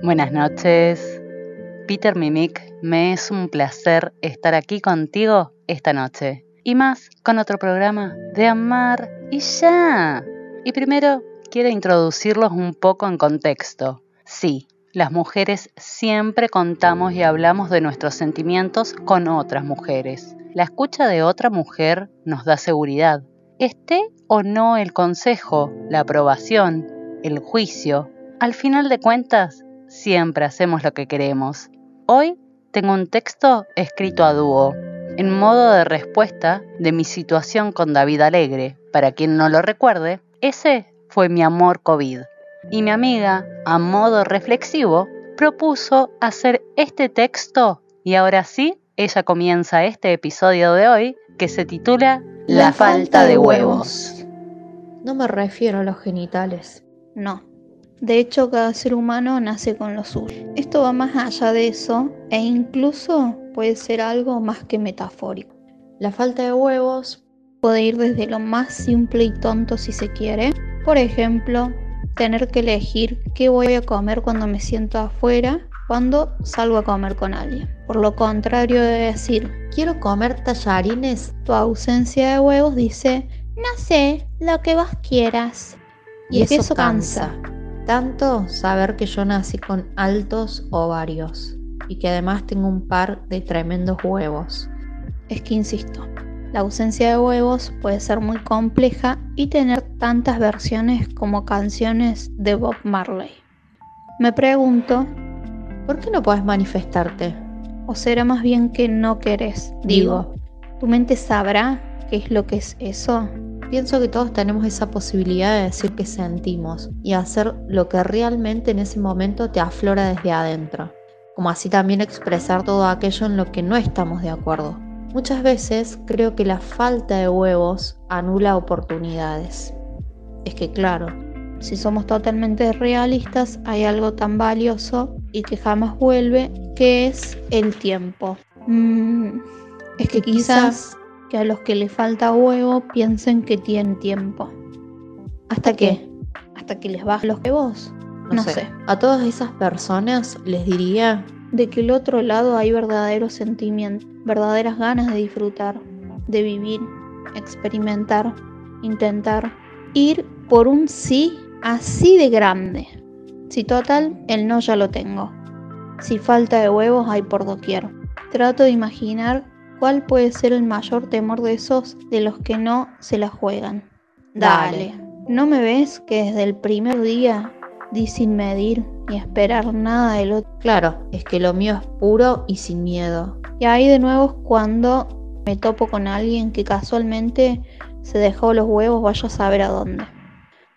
Buenas noches. Peter Mimic, me es un placer estar aquí contigo esta noche. Y más con otro programa de Amar y ya. Y primero quiero introducirlos un poco en contexto. Sí, las mujeres siempre contamos y hablamos de nuestros sentimientos con otras mujeres. La escucha de otra mujer nos da seguridad. Esté o no el consejo, la aprobación, el juicio, al final de cuentas siempre hacemos lo que queremos. Hoy tengo un texto escrito a dúo, en modo de respuesta de mi situación con David Alegre. Para quien no lo recuerde, ese fue mi amor COVID. Y mi amiga, a modo reflexivo, propuso hacer este texto y ahora sí, ella comienza este episodio de hoy que se titula La, falta de huevos. No me refiero a los genitales. No, de hecho, cada ser humano nace con lo suyo. Esto va más allá de eso e incluso puede ser algo más que metafórico. La falta de huevos puede ir desde lo más simple y tonto si se quiere. Por ejemplo, tener que elegir qué voy a comer cuando me siento afuera, cuando salgo a comer con alguien. Por lo contrario de decir, quiero comer tallarines, tu ausencia de huevos dice, no sé, lo que vos quieras. Y, eso, cansa tanto saber que yo nací con altos ovarios y que además tengo un par de tremendos huevos. Es que insisto, la ausencia de huevos puede ser muy compleja y tener tantas versiones como canciones de Bob Marley. Me pregunto, ¿por qué no puedes manifestarte? ¿O será más bien que no querés? Digo, ¿tu mente sabrá qué es lo que es eso? Pienso que todos tenemos esa posibilidad de decir que sentimos y hacer lo que realmente en ese momento te aflora desde adentro, como así también expresar todo aquello en lo que no estamos de acuerdo. Muchas veces creo que la falta de huevos anula oportunidades. Es que claro, si somos totalmente realistas, hay algo tan valioso y que jamás vuelve, que es el tiempo. Mm, es que quizás que a los que les falta huevo piensen que tienen tiempo. ¿Hasta qué? ¿Hasta que les bajen los huevos? No, sé. A todas esas personas les diría de que el otro lado hay verdaderos sentimientos, verdaderas ganas de disfrutar, de vivir, experimentar, intentar, ir por un sí así de grande. Si total, el no ya lo tengo. Si falta de huevos hay por doquier. Trato de imaginar ¿Cuál puede ser el mayor temor de esos de los que no se la juegan? Dale. ¿No me ves que desde el primer día di sin medir ni esperar nada del otro? Claro, es que lo mío es puro y sin miedo. Y ahí de nuevo cuando me topo con alguien que casualmente se dejó los huevos, vaya a saber a dónde.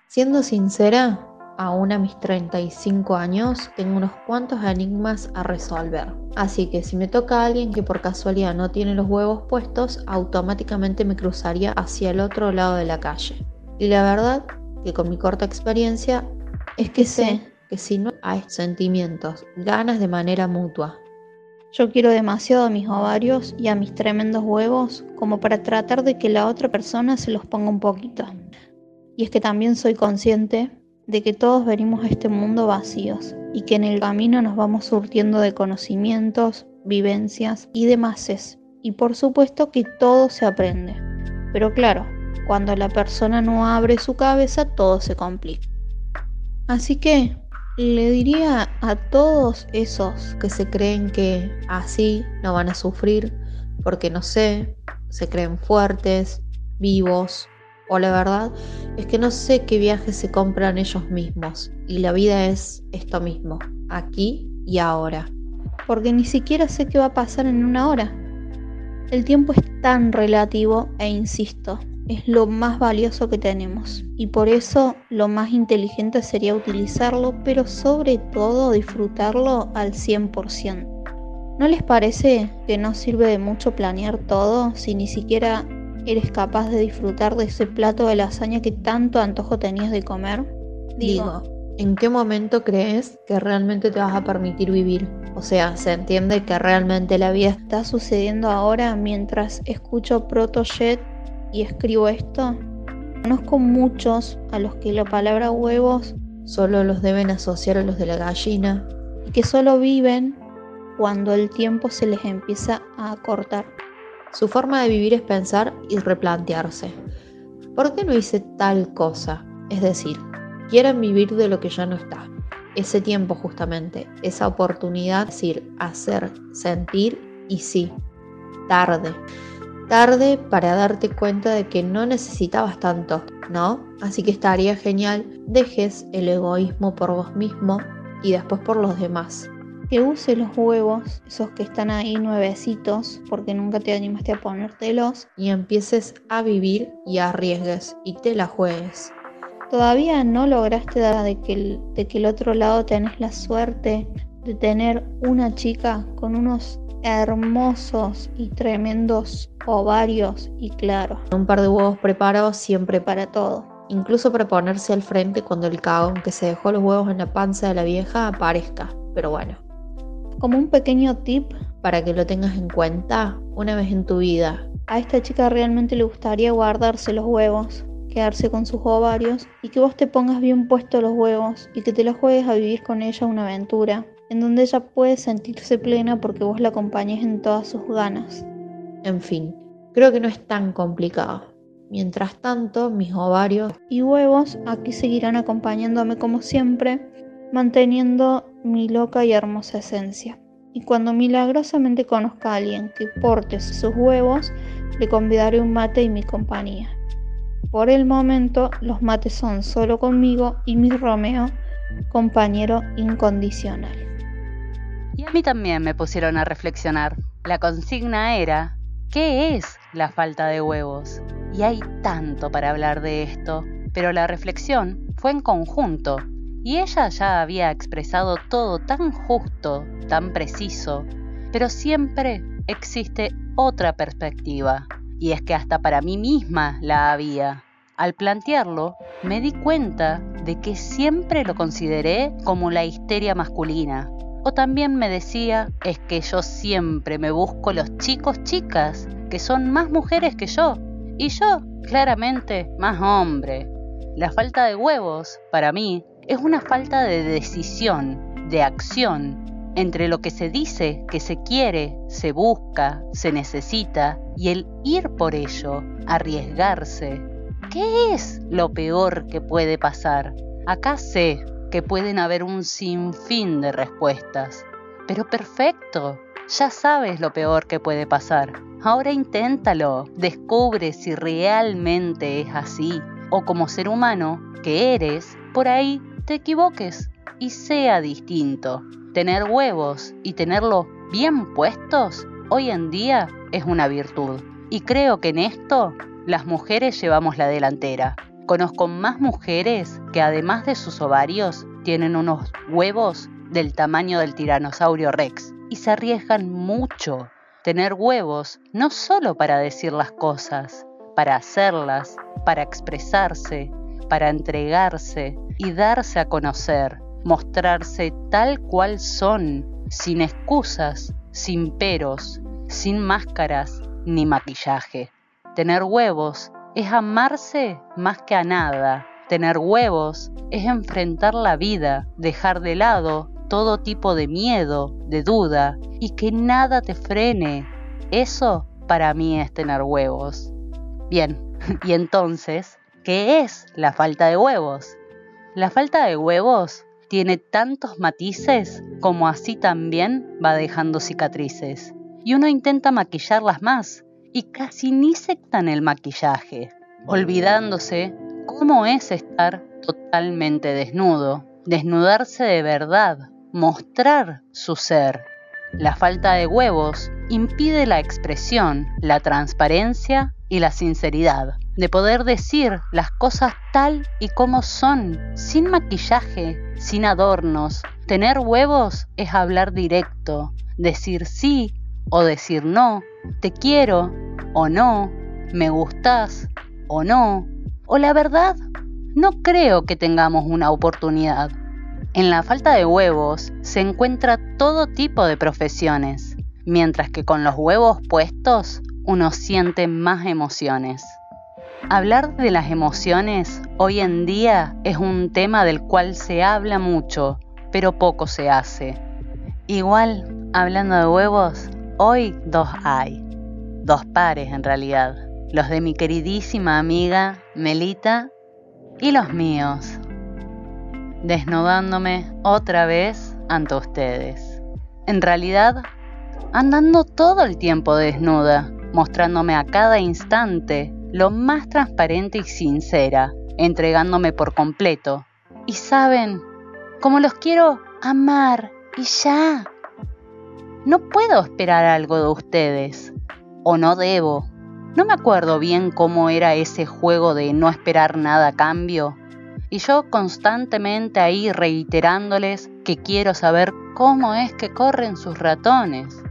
Siendo sincera, aún a mis 35 años, tengo unos cuantos enigmas a resolver. Así que si me toca a alguien que por casualidad no tiene los huevos puestos, automáticamente me cruzaría hacia el otro lado de la calle. Y la verdad que con mi corta experiencia es que sé que si no hay sentimientos, ganas de manera mutua. Yo quiero demasiado a mis ovarios y a mis tremendos huevos como para tratar de que la otra persona se los ponga un poquito. Y es que también soy consciente de que todos venimos a este mundo vacíos y que en el camino nos vamos surtiendo de conocimientos, vivencias y demás. Y por supuesto que todo se aprende. Pero claro, cuando la persona no abre su cabeza, todo se complica. Así que le diría a todos esos que se creen que así no van a sufrir, porque no sé, se creen fuertes, vivos, o la verdad es que no sé qué viajes se compran ellos mismos. Y la vida es esto mismo, aquí y ahora. Porque ni siquiera sé qué va a pasar en una hora. El tiempo es tan relativo e insisto, es lo más valioso que tenemos. Y por eso lo más inteligente sería utilizarlo, pero sobre todo disfrutarlo al 100%. ¿No les parece que no sirve de mucho planear todo si ni siquiera eres capaz de disfrutar de ese plato de lasaña que tanto antojo tenías de comer? Digo, ¿en qué momento crees que realmente te vas a permitir vivir? O sea, ¿se entiende que realmente la vida está sucediendo ahora mientras escucho Protojet y escribo esto? Conozco muchos a los que la palabra huevos solo los deben asociar a los de la gallina, y que solo viven cuando el tiempo se les empieza a cortar. Su forma de vivir es pensar y replantearse. ¿Por qué no hice tal cosa? Es decir, quieren vivir de lo que ya no está. Ese tiempo justamente, esa oportunidad, es decir, hacer, sentir y sí, tarde. Tarde para darte cuenta de que no necesitabas tanto, ¿no? Así que estaría genial, dejes el egoísmo por vos mismo y después por los demás. Que use los huevos, esos que están ahí nuevecitos, porque nunca te animaste a ponértelos. Y empieces a vivir y arriesgues y te la juegues. Todavía no lograste dar de que, el, de que el otro lado tenés la suerte de tener una chica con unos hermosos y tremendos ovarios y claro. Un par de huevos preparados siempre para todo. Incluso para ponerse al frente cuando el cagón que se dejó los huevos en la panza de la vieja aparezca. Pero bueno. Como un pequeño tip para que lo tengas en cuenta una vez en tu vida. A esta chica realmente le gustaría guardarse los huevos, quedarse con sus ovarios y que vos te pongas bien puestos los huevos y que te los juegues a vivir con ella una aventura en donde ella puede sentirse plena porque vos la acompañes en todas sus ganas. En fin, creo que no es tan complicado. Mientras tanto, mis ovarios y huevos aquí seguirán acompañándome como siempre, manteniendo mi loca y hermosa esencia. Y cuando milagrosamente conozca a alguien que porte sus huevos, le convidaré un mate y mi compañía. Por el momento, los mates son solo conmigo y mi Romeo, compañero incondicional. Y a mí también me pusieron a reflexionar. La consigna era, ¿qué es la falta de huevos? Y hay tanto para hablar de esto, pero la reflexión fue en conjunto, y ella ya había expresado todo tan justo, tan preciso, pero siempre existe otra perspectiva, y es que hasta para mí misma la había. Al plantearlo, me di cuenta de que siempre lo consideré como la histeria masculina, o también me decía, es que yo siempre me busco los chicos chicas, que son más mujeres que yo, y yo, claramente, más hombre. La falta de huevos, para mí, es una falta de decisión, de acción, entre lo que se dice que se quiere, se busca, se necesita, y el ir por ello, arriesgarse. ¿Qué es lo peor que puede pasar? Acá sé, que pueden haber un sinfín de respuestas. Pero perfecto, ya sabes lo peor que puede pasar. Ahora inténtalo, descubre si realmente es así o como ser humano que eres, por ahí equivoques y sea distinto. Tener huevos y tenerlos bien puestos hoy en día es una virtud. Y creo que en esto las mujeres llevamos la delantera. Conozco más mujeres que además de sus ovarios tienen unos huevos del tamaño del tiranosaurio rex y se arriesgan mucho. Tener huevos no solo para decir las cosas, para hacerlas, para expresarse, para entregarse y darse a conocer, mostrarse tal cual son, sin excusas, sin peros, sin máscaras ni maquillaje. Tener huevos es amarse más que a nada. Tener huevos es enfrentar la vida, dejar de lado todo tipo de miedo, de duda y que nada te frene. Eso para mí es tener huevos. Bien, y entonces, ¿qué es la falta de huevos? La falta de huevos tiene tantos matices como así también va dejando cicatrices. Y uno intenta maquillarlas más, y casi ni se en el maquillaje, olvidándose cómo es estar totalmente desnudo, desnudarse de verdad, mostrar su ser. La falta de huevos impide la expresión, la transparencia y la sinceridad, de poder decir las cosas tal y como son, sin maquillaje, sin adornos. Tener huevos es hablar directo, decir sí o decir no, te quiero o no, me gustas o no, o la verdad, no creo que tengamos una oportunidad. En la falta de huevos se encuentra todo tipo de profesiones, mientras que con los huevos puestos uno siente más emociones. Hablar de las emociones hoy en día es un tema del cual se habla mucho, pero poco se hace. Igual, hablando de huevos, hoy dos hay. Dos pares en realidad. Los de mi queridísima amiga Melita y los míos. Desnudándome otra vez ante ustedes. En realidad, andando todo el tiempo desnuda, mostrándome a cada instante lo más transparente y sincera, entregándome por completo. Y saben, como los quiero amar y ya. No puedo esperar algo de ustedes. O no debo. No me acuerdo bien cómo era ese juego de no esperar nada a cambio. Y yo constantemente ahí reiterándoles que quiero saber cómo es que corren sus ratones.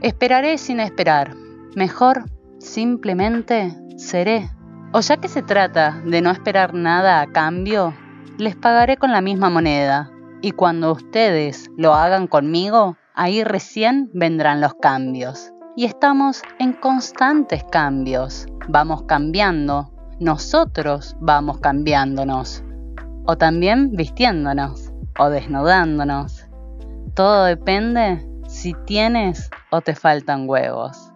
Esperaré sin esperar. Mejor simplemente seré. O ya que se trata de no esperar nada a cambio, les pagaré con la misma moneda, y cuando ustedes lo hagan conmigo, ahí recién vendrán los cambios. Y estamos en constantes cambios. Vamos cambiando. Nosotros vamos cambiándonos. O también vistiéndonos. O desnudándonos. Todo depende si tienes o te faltan huevos.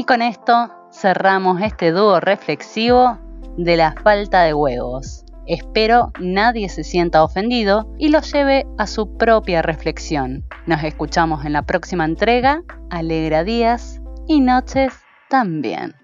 Y con esto cerramos este dúo reflexivo de la falta de huevos. Espero nadie se sienta ofendido y lo lleve a su propia reflexión. Nos escuchamos en la próxima entrega. Alegra días y noches también.